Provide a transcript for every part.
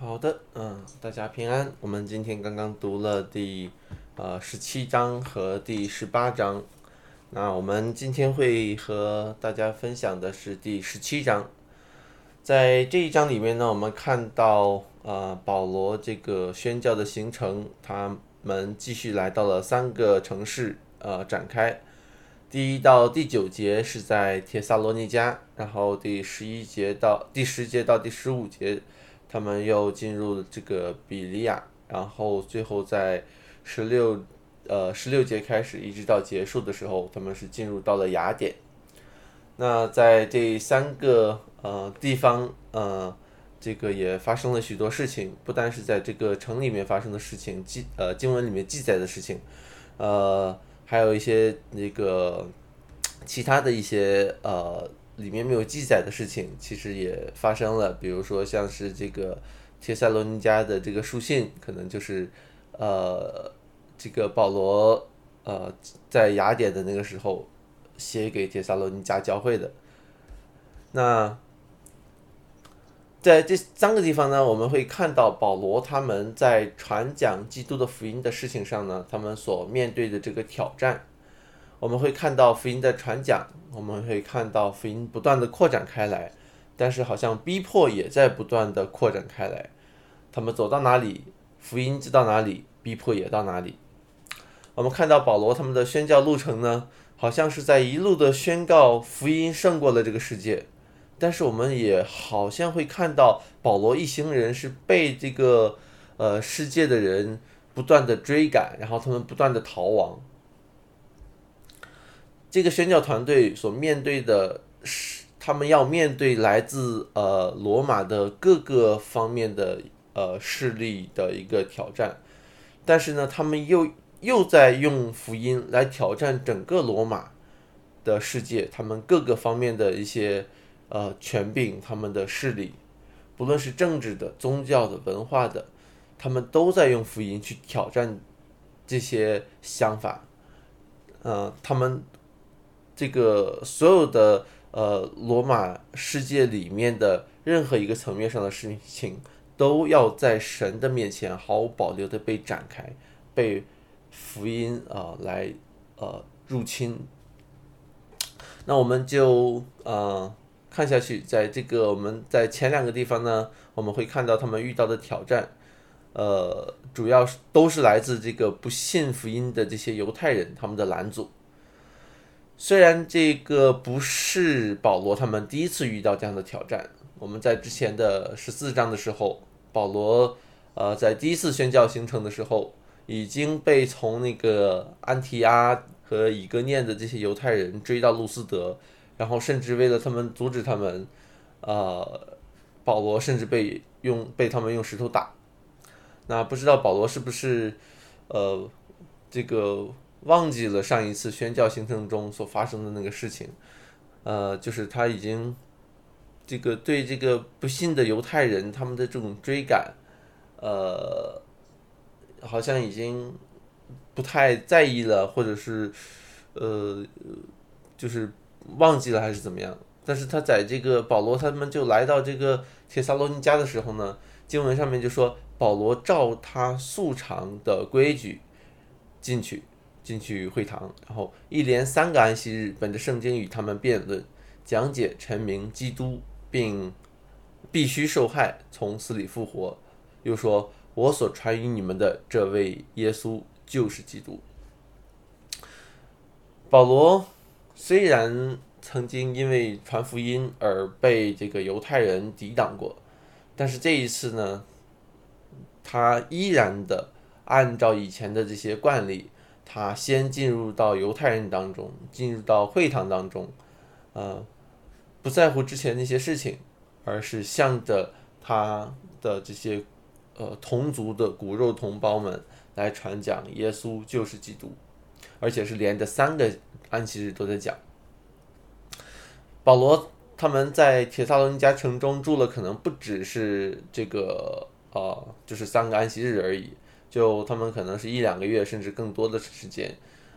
好的，嗯，大家平安。我们今天刚刚读了第呃十七章和第十八章，那我们今天会和大家分享的是第十七章。在这一章里面呢，我们看到呃保罗这个宣教的行程，他们继续来到了三个城市呃展开。第一到第九节是在帖撒罗尼迦，然后第十一节到第十节到第十五节。他们又进入这个比利亚，然后最后在十六呃十六节开始一直到结束的时候，他们是进入到了雅典。那在这三个呃地方呃，这个也发生了许多事情，不单是在这个城里面发生的事情，记呃经文里面记载的事情，呃还有一些那个其他的一些呃。里面没有记载的事情，其实也发生了。比如说，像是这个帖撒罗尼迦的这个书信，可能就是呃，这个保罗呃在雅典的那个时候写给帖撒罗尼迦教会的。那在这三个地方呢，我们会看到保罗他们在传讲基督的福音的事情上呢，他们所面对的这个挑战。我们会看到福音的传讲，我们会看到福音不断的扩展开来，但是好像逼迫也在不断的扩展开来。他们走到哪里，福音就到哪里，逼迫也到哪里。我们看到保罗他们的宣教路程呢，好像是在一路的宣告福音胜过了这个世界，但是我们也好像会看到保罗一行人是被这个呃世界的人不断的追赶，然后他们不断的逃亡。这个宣教团队所面对的是，他们要面对来自呃罗马的各个方面的呃势力的一个挑战，但是呢，他们又又在用福音来挑战整个罗马的世界，他们各个方面的一些呃权柄，他们的势力，不论是政治的、宗教的、文化的，他们都在用福音去挑战这些想法，呃，他们。这个所有的呃罗马世界里面的任何一个层面上的事情，都要在神的面前毫无保留的被展开，被福音啊来呃入侵。那我们就呃看下去，在这个我们在前两个地方呢，我们会看到他们遇到的挑战，呃，主要是都是来自这个不信福音的这些犹太人他们的拦阻。虽然这个不是保罗他们第一次遇到这样的挑战，我们在之前的十四章的时候，保罗呃在第一次宣教行程的时候，已经被从那个安提阿和以哥念的这些犹太人追到路斯德，然后甚至为了他们阻止他们，呃，保罗甚至被用被他们用石头打。那不知道保罗是不是呃这个？忘记了上一次宣教行程中所发生的那个事情，呃，就是他已经这个对这个不信的犹太人他们的这种追赶，呃，好像已经不太在意了，或者是呃，就是忘记了还是怎么样？但是他在这个保罗他们就来到这个铁萨罗尼加的时候呢，经文上面就说保罗照他素常的规矩进去。进去会堂，然后一连三个安息日，本着圣经与他们辩论、讲解、陈明基督，并必须受害，从死里复活。又说：“我所传于你们的这位耶稣就是基督。”保罗虽然曾经因为传福音而被这个犹太人抵挡过，但是这一次呢，他依然的按照以前的这些惯例。他先进入到犹太人当中，进入到会堂当中，呃，不在乎之前那些事情，而是向着他的这些呃同族的骨肉同胞们来传讲耶稣就是基督，而且是连着三个安息日都在讲。保罗他们在铁萨罗尼迦城中住了，可能不只是这个呃，就是三个安息日而已。就他们可能是一两个月，甚至更多的时间，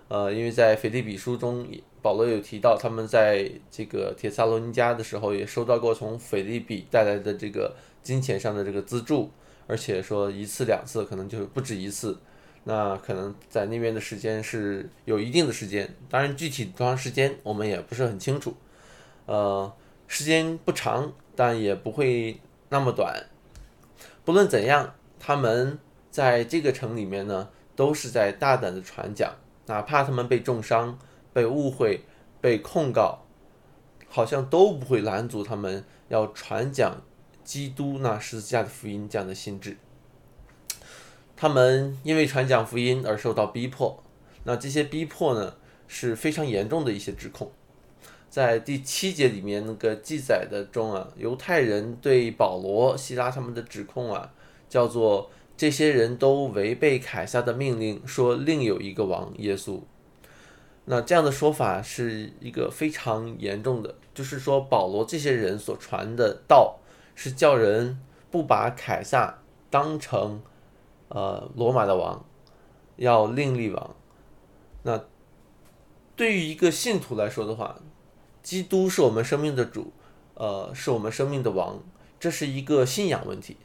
呃，因为在腓立比书中，保罗有提到，他们在这个铁萨罗尼迦的时候，也收到过从腓立比带来的这个金钱上的这个资助，而且说一次两次可能就不止一次，那可能在那边的时间是有一定的时间，当然具体多长时间我们也不是很清楚，呃，时间不长，但也不会那么短。不论怎样，他们在这个城里面呢，都是在大胆的传讲，哪怕他们被重伤、被误会、被控告，好像都不会拦阻他们要传讲基督那十字架的福音这样的心智。他们因为传讲福音而受到逼迫，那这些逼迫呢是非常严重的一些指控。在第七节里面那个记载的中啊，犹太人对保罗、希拉他们的指控啊，叫做这些人都违背凯撒的命令，说另有一个王耶稣。那这样的说法是一个非常严重的，就是说保罗这些人所传的道是叫人不把凯撒当成呃罗马的王，要另立王。那对于一个信徒来说的话，基督是我们生命的主，呃，是我们生命的王，这是一个信仰问题。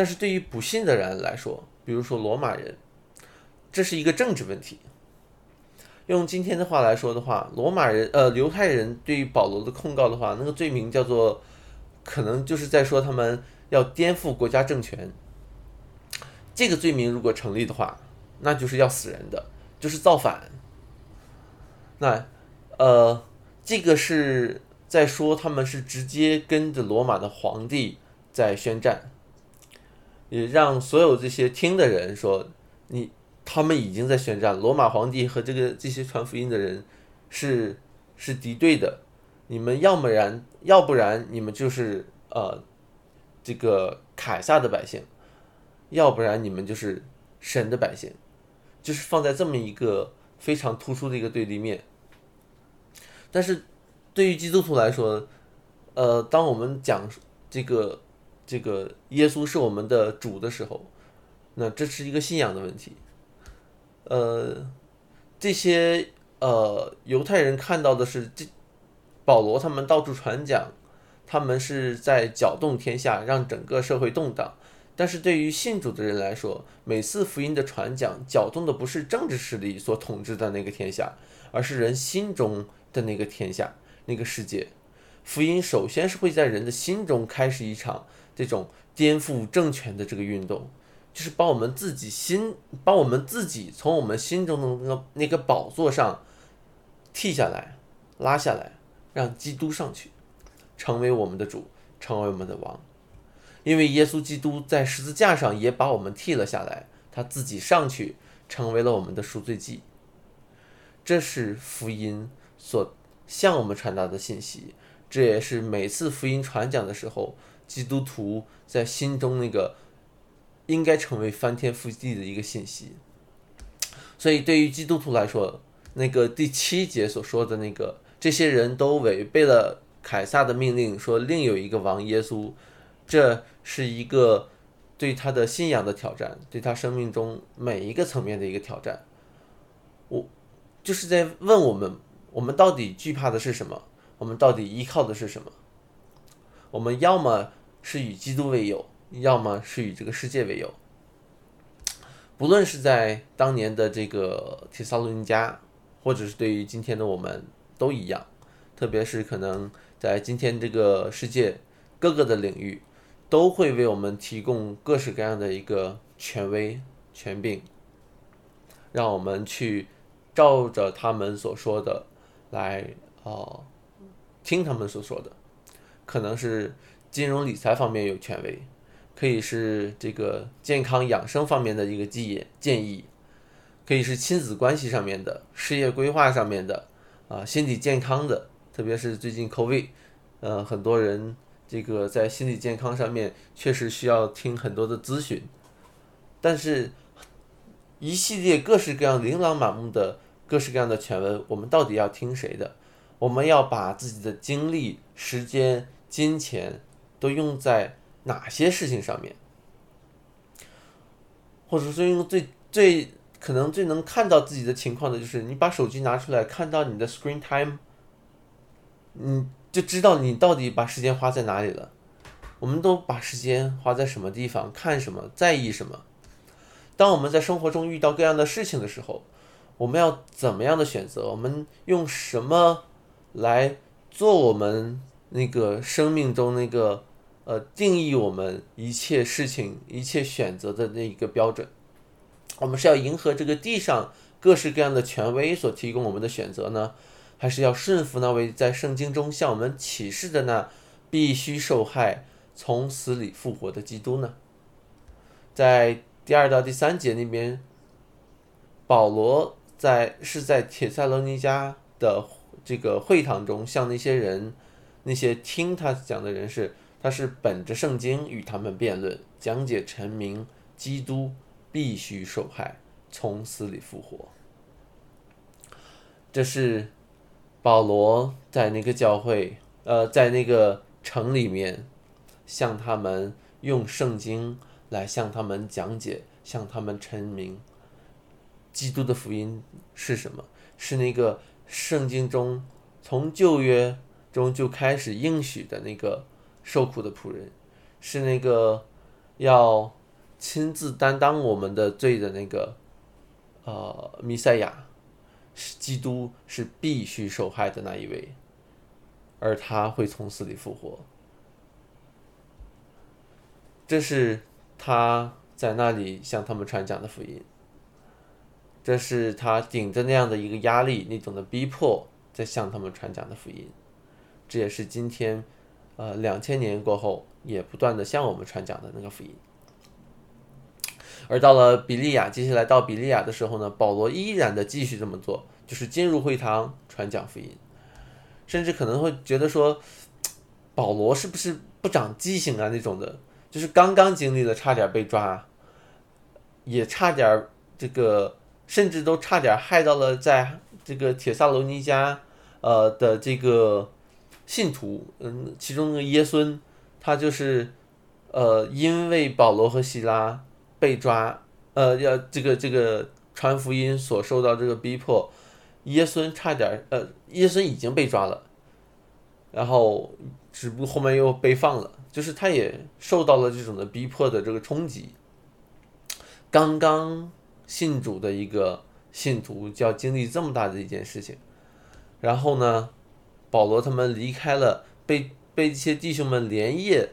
但是对于不信的人来说，比如说罗马人，这是一个政治问题。用今天的话来说的话，罗马人，呃，犹太人对于保罗的控告的话，那个罪名叫做，可能就是在说他们要颠覆国家政权。这个罪名如果成立的话，那就是要死人的，就是造反。那，呃。这个是在说他们是直接跟着罗马的皇帝在宣战，也让所有这些听的人说，你他们已经在宣战，罗马皇帝和这个这些传福音的人是是敌对的，你们要么然，要不然你们就是呃这个凯撒的百姓，要不然你们就是神的百姓，就是放在这么一个非常突出的一个对立面。但是，对于基督徒来说，呃，当我们讲这个这个耶稣是我们的主的时候，那这是一个信仰的问题。呃，这些呃犹太人看到的是这保罗他们到处传讲，他们是在搅动天下，让整个社会动荡。但是对于信主的人来说，每次福音的传讲，搅动的不是政治势力所统治的那个天下，而是人心中。的那个天下，那个世界，福音首先是会在人的心中开始一场这种颠覆政权的这个运动，就是把我们自己心，把我们自己从我们心中的那个那个宝座上剃下来，拉下来，让基督上去，成为我们的主，成为我们的王。因为耶稣基督在十字架上也把我们替了下来，他自己上去成为了我们的赎罪祭。这是福音。所向我们传达的信息，这也是每次福音传讲的时候，基督徒在心中那个应该成为翻天覆地的一个信息。所以，对于基督徒来说，那个第七节所说的那个，这些人都违背了凯撒的命令，说另有一个王耶稣，这是一个对他的信仰的挑战，对他生命中每一个层面的一个挑战。我就是在问我们。我们到底惧怕的是什么？我们到底依靠的是什么？我们要么是与基督为友，要么是与这个世界为友。不论是在当年的这个铁萨罗尼迦，或者是对于今天的我们都一样。特别是可能在今天这个世界各个的领域，都会为我们提供各式各样的一个权威、权柄，让我们去照着他们所说的。来哦，听他们所说的，可能是金融理财方面有权威，可以是这个健康养生方面的一个建议建议，可以是亲子关系上面的、事业规划上面的啊，心理健康的，特别是最近 COVID，呃，很多人这个在心理健康上面确实需要听很多的咨询，但是一系列各式各样琳琅满目的。各式各样的全文，我们到底要听谁的？我们要把自己的精力、时间、金钱都用在哪些事情上面？或者说，用最最可能最能看到自己的情况的，就是你把手机拿出来，看到你的 screen time，你就知道你到底把时间花在哪里了。我们都把时间花在什么地方，看什么，在意什么？当我们在生活中遇到各样的事情的时候，我们要怎么样的选择？我们用什么来做我们那个生命中那个呃定义我们一切事情、一切选择的那一个标准？我们是要迎合这个地上各式各样的权威所提供我们的选择呢，还是要顺服那位在圣经中向我们启示的那必须受害、从死里复活的基督呢？在第二到第三节那边，保罗在是在铁塞罗尼迦的这个会堂中，向那些人、那些听他讲的人是，他是本着圣经与他们辩论，讲解陈明基督必须受害，从死里复活。这是保罗在那个教会，呃，在那个城里面，向他们用圣经。来向他们讲解，向他们陈明，基督的福音是什么？是那个圣经中从旧约中就开始应许的那个受苦的仆人，是那个要亲自担当我们的罪的那个呃弥赛亚，是基督是必须受害的那一位，而他会从死里复活。这是。他在那里向他们传讲的福音，这是他顶着那样的一个压力、那种的逼迫，在向他们传讲的福音。这也是今天，呃，两千年过后也不断的向我们传讲的那个福音。而到了比利亚，接下来到比利亚的时候呢，保罗依然的继续这么做，就是进入会堂传讲福音，甚至可能会觉得说，保罗是不是不长记性啊那种的。就是刚刚经历了差点被抓，也差点这个，甚至都差点害到了在这个铁萨罗尼加呃的这个信徒，嗯，其中的耶孙，他就是呃因为保罗和希拉被抓，呃要这个这个传福音所受到这个逼迫，耶孙差点呃耶孙已经被抓了，然后只不过后面又被放了。就是他也受到了这种的逼迫的这个冲击。刚刚信主的一个信徒就要经历这么大的一件事情，然后呢，保罗他们离开了，被被这些弟兄们连夜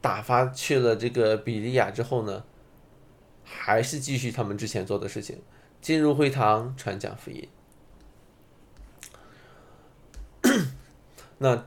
打发去了这个比利亚之后呢，还是继续他们之前做的事情，进入会堂传讲福音。那。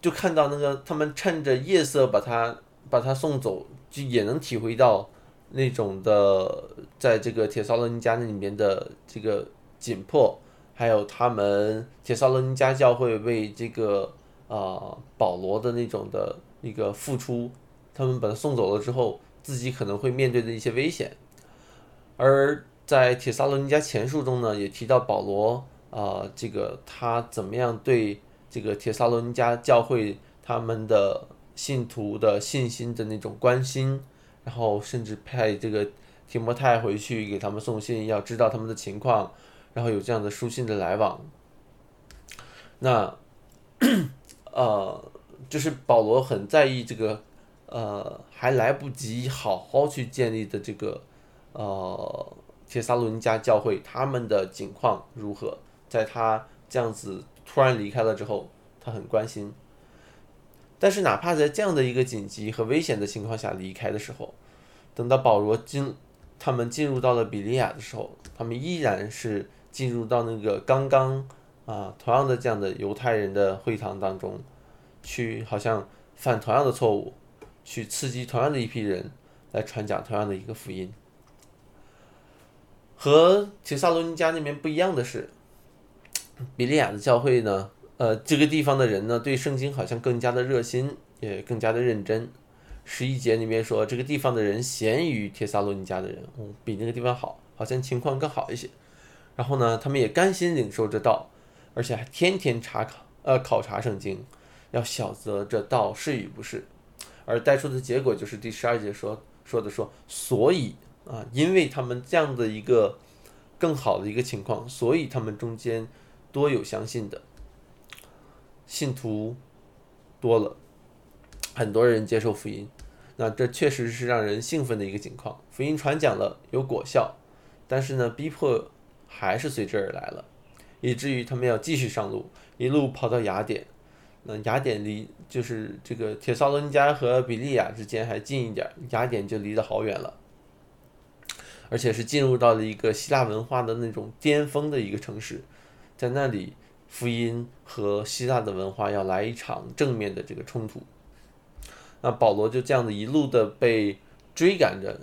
就看到那个他们趁着夜色把他把他送走，就也能体会到那种的在这个铁萨罗尼迦那里面的这个紧迫，还有他们铁萨罗尼加教会为这个啊保罗的那种的一个付出，他们把他送走了之后，自己可能会面对的一些危险。而在铁萨罗尼加前书中呢，也提到保罗啊，这个他怎么样对。这个铁萨罗尼加教会他们的信徒的信心的那种关心，然后甚至派这个提摩太回去给他们送信，要知道他们的情况，然后有这样的书信的来往。那，呃，就是保罗很在意这个，呃，还来不及好好去建立的这个，呃，铁萨罗尼迦教会他们的境况如何，在他这样子。突然离开了之后，他很关心。但是哪怕在这样的一个紧急和危险的情况下离开的时候，等到保罗进，他们进入到了比利亚的时候，他们依然是进入到那个刚刚啊同样的这样的犹太人的会堂当中，去好像犯同样的错误，去刺激同样的一批人来传讲同样的一个福音。和铁萨罗尼迦那边不一样的是。比利亚的教会呢，呃，这个地方的人呢，对圣经好像更加的热心，也更加的认真。十一节里面说，这个地方的人贤于帖撒罗尼迦的人，嗯，比那个地方好，好像情况更好一些。然后呢，他们也甘心领受这道，而且还天天查考，呃，考察圣经，要晓得这道是与不是。而带出的结果就是第十二节说说的说，所以啊，因为他们这样的一个更好的一个情况，所以他们中间。多有相信的信徒多了，很多人接受福音，那这确实是让人兴奋的一个情况。福音传讲了有果效，但是呢，逼迫还是随之而来了，以至于他们要继续上路，一路跑到雅典。那雅典离就是这个铁萨罗尼加和比利亚之间还近一点，雅典就离得好远了。而且是进入到了一个希腊文化的那种巅峰的一个城市，在那里，福音和希腊的文化要来一场正面的这个冲突。那保罗就这样子一路的被追赶着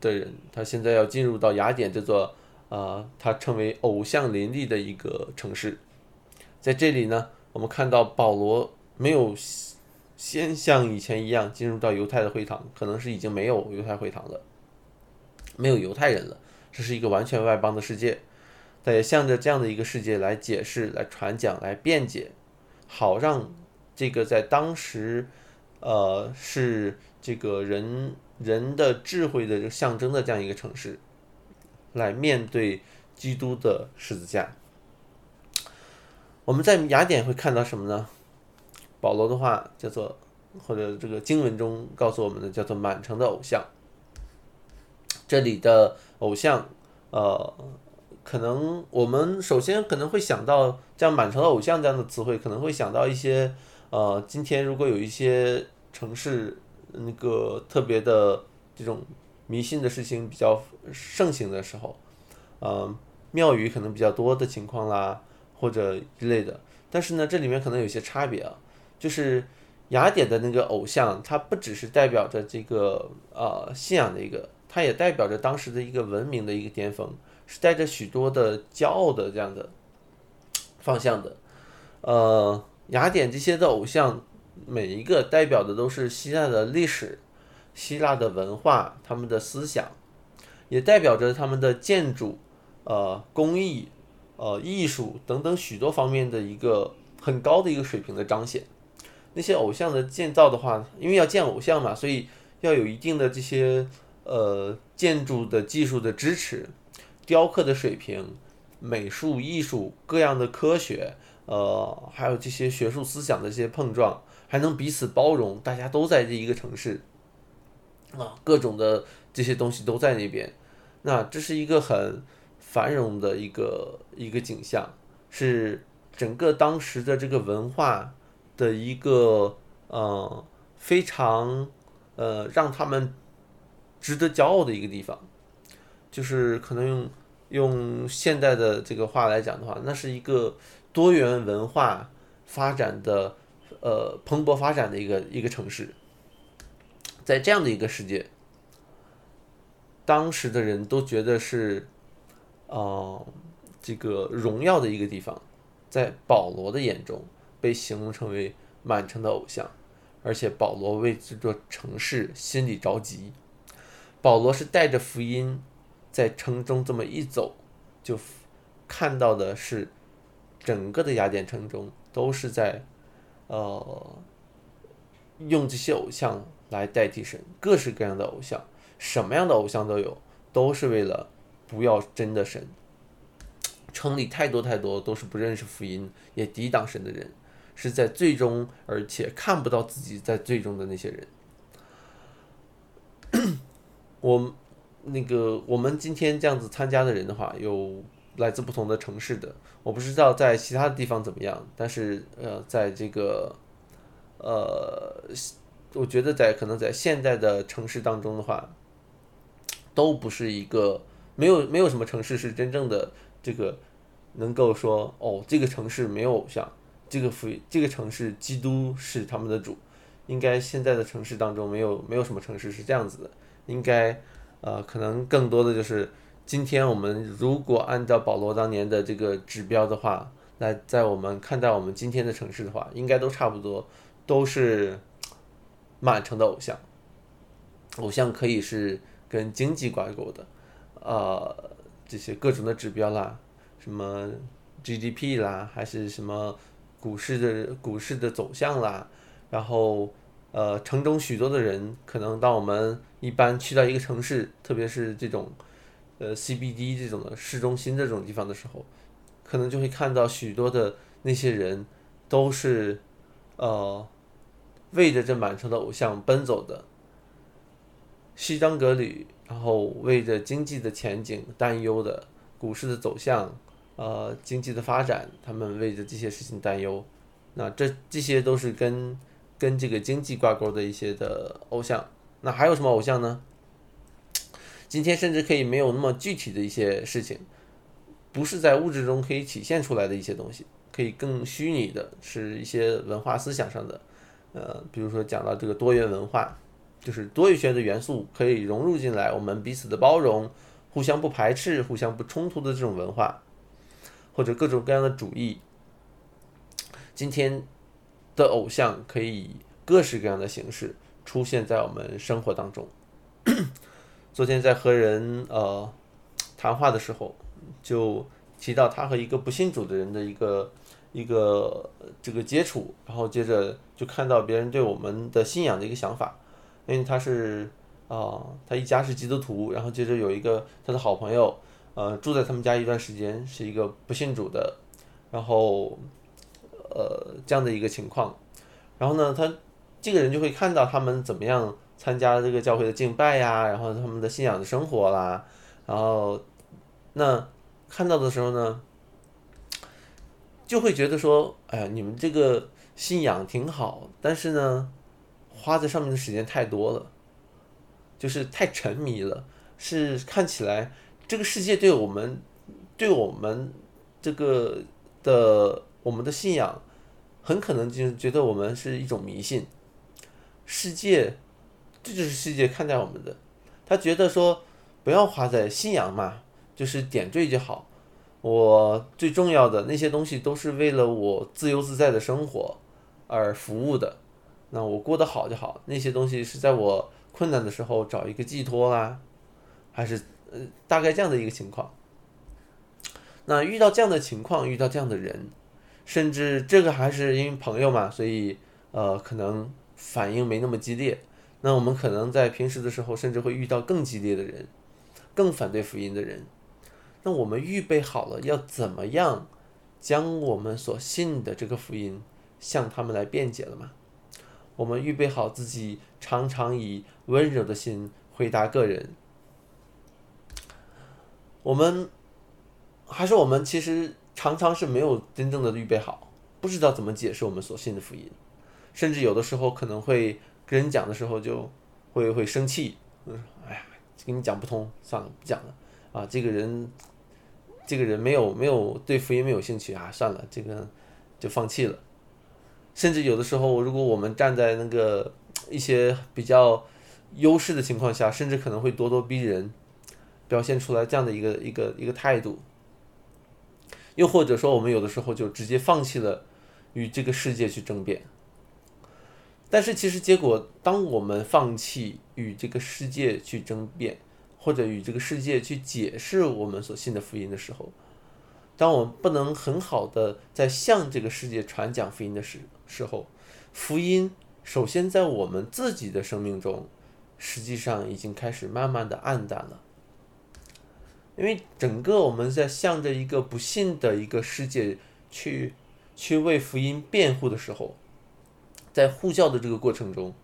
的人，他现在要进入到雅典这座呃，它称为偶像林立的一个城市。在这里呢，我们看到保罗没有先像以前一样进入到犹太的会堂，可能是已经没有犹太会堂了。没有犹太人了，这是一个完全外邦的世界，他也向着这样的一个世界来解释、来传讲、来辩解，好让这个在当时，呃，是这个人人的智慧的象征的这样一个城市，来面对基督的十字架。我们在雅典会看到什么呢？保罗的话叫做，或者这个经文中告诉我们的叫做满城的偶像。这里的偶像，呃，可能我们首先可能会想到像满城的偶像这样的词汇，可能会想到一些，呃，今天如果有一些城市那个特别的这种迷信的事情比较盛行的时候，呃，庙宇可能比较多的情况啦，或者之类的。但是呢，这里面可能有些差别啊，就是雅典的那个偶像，它不只是代表着这个呃信仰的一个。它也代表着当时的一个文明的一个巅峰，是带着许多的骄傲的这样的方向的。呃，雅典这些的偶像，每一个代表的都是希腊的历史、希腊的文化、他们的思想，也代表着他们的建筑、呃工艺、呃艺术等等许多方面的一个很高的一个水平的彰显。那些偶像的建造的话，因为要建偶像嘛，所以要有一定的这些。呃，建筑的技术的支持，雕刻的水平，美术艺术各样的科学，呃，还有这些学术思想的这些碰撞，还能彼此包容，大家都在这一个城市，啊，各种的这些东西都在那边，那这是一个很繁荣的一个一个景象，是整个当时的这个文化的一个呃非常呃让他们。值得骄傲的一个地方，就是可能用用现代的这个话来讲的话，那是一个多元文化发展的呃蓬勃发展的一个一个城市。在这样的一个世界，当时的人都觉得是，呃，这个荣耀的一个地方，在保罗的眼中被形容成为满城的偶像，而且保罗为这座城市心里着急。保罗是带着福音，在城中这么一走，就看到的是整个的雅典城中都是在，呃，用这些偶像来代替神，各式各样的偶像，什么样的偶像都有，都是为了不要真的神。城里太多太多都是不认识福音，也抵挡神的人，是在最终而且看不到自己在最终的那些人。我那个我们今天这样子参加的人的话，有来自不同的城市的，我不知道在其他地方怎么样，但是呃，在这个呃，我觉得在可能在现在的城市当中的话，都不是一个没有没有什么城市是真正的这个能够说哦，这个城市没有偶像，这个福这个城市基督是他们的主，应该现在的城市当中没有没有什么城市是这样子的。应该，呃，可能更多的就是，今天我们如果按照保罗当年的这个指标的话，来在我们看待我们今天的城市的话，应该都差不多，都是满城的偶像。偶像可以是跟经济挂钩的，呃，这些各种的指标啦，什么 GDP 啦，还是什么股市的股市的走向啦，然后。呃，城中许多的人，可能当我们一般去到一个城市，特别是这种，呃，CBD 这种的市中心这种地方的时候，可能就会看到许多的那些人，都是，呃，为着这满城的偶像奔走的，西装革履，然后为着经济的前景担忧的，股市的走向，呃，经济的发展，他们为着这些事情担忧。那这这些都是跟跟这个经济挂钩的一些的偶像。那还有什么偶像呢？今天甚至可以没有那么具体的一些事情，不是在物质中可以体现出来的一些东西，可以更虚拟的，是一些文化思想上的。呃，比如说讲到这个多元文化，就是多元学的元素可以融入进来，我们彼此的包容，互相不排斥，互相不冲突的这种文化，或者各种各样的主义。今天的偶像可以各式各样的形式出现在我们生活当中。昨天在和人呃谈话的时候，就提到他和一个不信主的人的一个一个这个接触，然后接着就看到别人对我们的信仰的一个想法，因为他是啊，他一家是基督徒，然后接着有一个他的好朋友，呃，住在他们家一段时间，是一个不信主的，然后呃这样的一个情况，然后呢，他这个人就会看到他们怎么样。参加这个教会的敬拜呀，然后他们的信仰的生活啦，然后那看到的时候呢，就会觉得说，哎呀，你们这个信仰挺好，但是呢，花在上面的时间太多了，就是太沉迷了，是看起来这个世界对我们，对我们这个的我们的信仰，很可能就是觉得我们是一种迷信，世界。这就是世界看待我们的，他觉得说不要花在信仰嘛，就是点缀就好。我最重要的那些东西都是为了我自由自在的生活而服务的，那我过得好就好。那些东西是在我困难的时候找一个寄托啦，还是呃大概这样的一个情况。那遇到这样的情况，遇到这样的人，甚至这个还是因为朋友嘛，所以呃可能反应没那么激烈。那我们可能在平时的时候，甚至会遇到更激烈的人，更反对福音的人。那我们预备好了要怎么样将我们所信的这个福音向他们来辩解了吗？我们预备好自己，常常以温柔的心回答个人。我们还是我们其实常常是没有真正的预备好，不知道怎么解释我们所信的福音，甚至有的时候可能会。跟人讲的时候就会会生气，嗯，哎呀，跟你讲不通，算了，不讲了。啊，这个人，这个人没有没有对福音没有兴趣啊，算了，这个就放弃了。甚至有的时候，如果我们站在那个一些比较优势的情况下，甚至可能会咄咄逼人，表现出来这样的一个一个一个态度。又或者说，我们有的时候就直接放弃了与这个世界去争辩。但是其实结果，当我们放弃与这个世界去争辩，或者与这个世界去解释我们所信的福音的时候，当我们不能很好的在向这个世界传讲福音的时时候，福音首先在我们自己的生命中，实际上已经开始慢慢的暗淡了，因为整个我们在向着一个不信的一个世界去去为福音辩护的时候。在呼叫的这个过程中，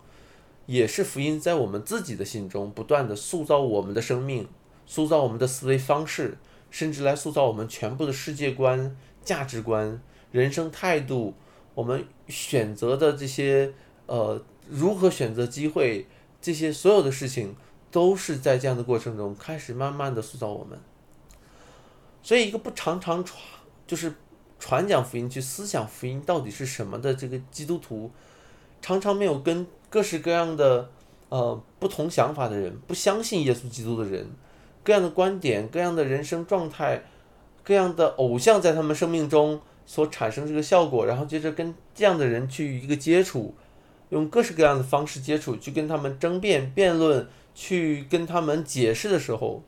也是福音在我们自己的心中不断的塑造我们的生命，塑造我们的思维方式，甚至来塑造我们全部的世界观、价值观、人生态度。我们选择的这些，呃，如何选择机会，这些所有的事情，都是在这样的过程中开始慢慢的塑造我们。所以，一个不常常传，就是传讲福音、去思想福音到底是什么的这个基督徒。常常没有跟各式各样的呃不同想法的人，不相信耶稣基督的人，各样的观点、各样的人生状态、各样的偶像在他们生命中所产生这个效果，然后接着跟这样的人去一个接触，用各式各样的方式接触，去跟他们争辩、辩论，去跟他们解释的时候，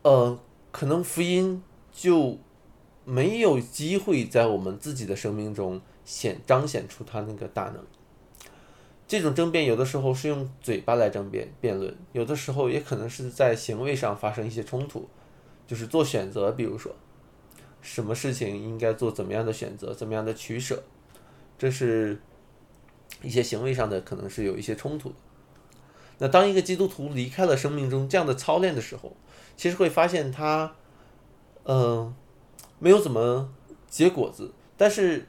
呃，可能福音就没有机会在我们自己的生命中。显彰显出他那个大能。这种争辩有的时候是用嘴巴来争辩辩论，有的时候也可能是在行为上发生一些冲突，就是做选择，比如说什么事情应该做怎么样的选择，怎么样的取舍，这是一些行为上的可能是有一些冲突。那当一个基督徒离开了生命中这样的操练的时候，其实会发现他，嗯，没有怎么结果子，但是，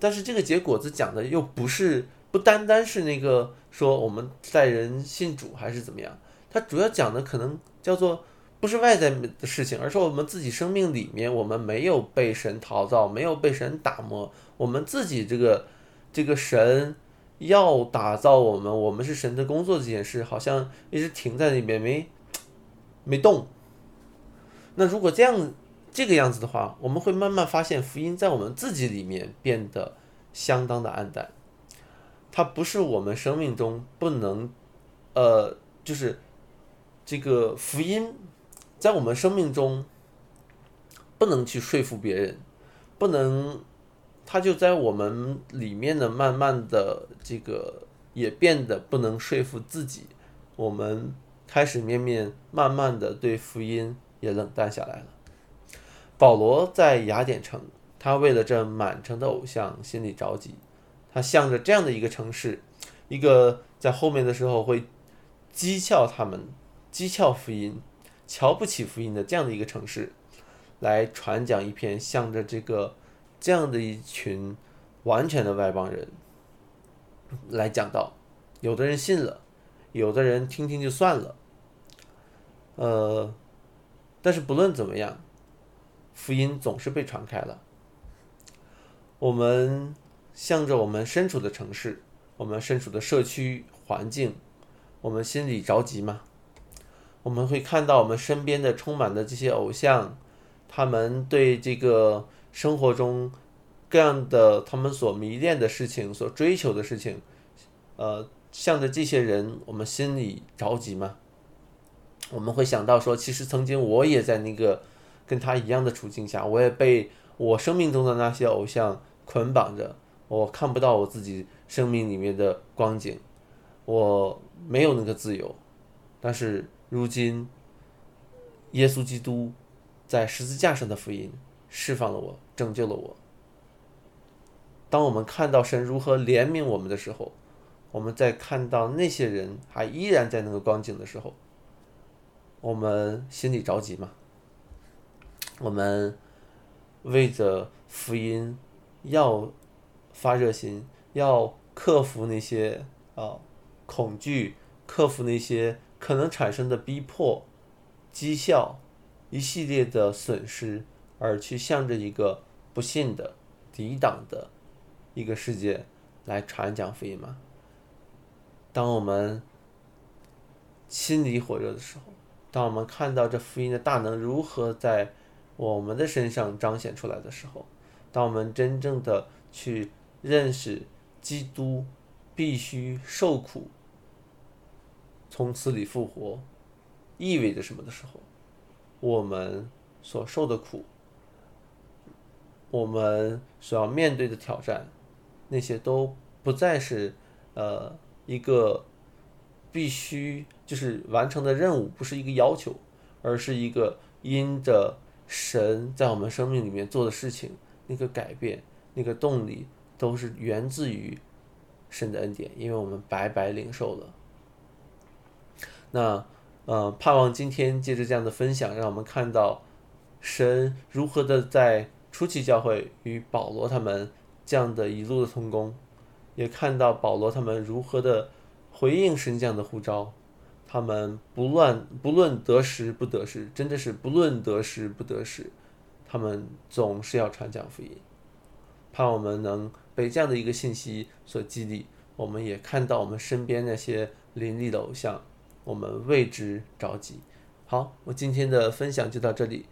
但是这个结果子讲的又不是不单单是那个说我们带人信主还是怎么样，他主要讲的可能叫做不是外在的事情，而是我们自己生命里面我们没有被神陶造，没有被神打磨，我们自己这个这个神。要打造我们，我们是神的工作这件事，好像一直停在那边没没动。那如果这样这个样子的话，我们会慢慢发现福音在我们自己里面变得相当的暗淡。它不是我们生命中不能，呃，就是这个福音在我们生命中不能去说服别人，不能。他就在我们里面的，慢慢的这个也变得不能说服自己，我们开始面面慢慢的对福音也冷淡下来了。保罗在雅典城，他为了这满城的偶像心里着急，他向着这样的一个城市，一个在后面的时候会讥诮他们、讥诮福音、瞧不起福音的这样的一个城市，来传讲一篇向着这个。这样的一群完全的外邦人来讲道，有的人信了，有的人听听就算了。呃，但是不论怎么样，福音总是被传开了。我们向着我们身处的城市，我们身处的社区环境，我们心里着急吗？我们会看到我们身边的充满的这些偶像，他们对这个。生活中各样的他们所迷恋的事情、所追求的事情，呃，向着这些人，我们心里着急吗？我们会想到说，其实曾经我也在那个跟他一样的处境下，我也被我生命中的那些偶像捆绑着，我看不到我自己生命里面的光景，我没有那个自由。但是如今，耶稣基督在十字架上的福音。释放了我，拯救了我。当我们看到神如何怜悯我们的时候，我们在看到那些人还依然在那个光景的时候，我们心里着急吗？我们为着福音要发热心，要克服那些啊恐惧，克服那些可能产生的逼迫、讥笑一系列的损失。而去向着一个不幸的、抵挡的一个世界来传讲福音吗？当我们心里火热的时候，当我们看到这福音的大能如何在我们的身上彰显出来的时候，当我们真正的去认识基督必须受苦、从死里复活意味着什么的时候，我们所受的苦。我们所要面对的挑战，那些都不再是呃一个必须就是完成的任务，不是一个要求，而是一个因着神在我们生命里面做的事情，那个改变，那个动力，都是源自于神的恩典，因为我们白白领受了。那呃，盼望今天借着这样的分享，让我们看到神如何的在。初期教会与保罗他们这样的一路的同工，也看到保罗他们如何的回应神这样的呼召，他们不乱不论得时不得时，真的是不论得时不得时，他们总是要传讲福音。盼我们能被这样的一个信息所激励，我们也看到我们身边那些林立的偶像，我们为之着急。好，我今天的分享就到这里。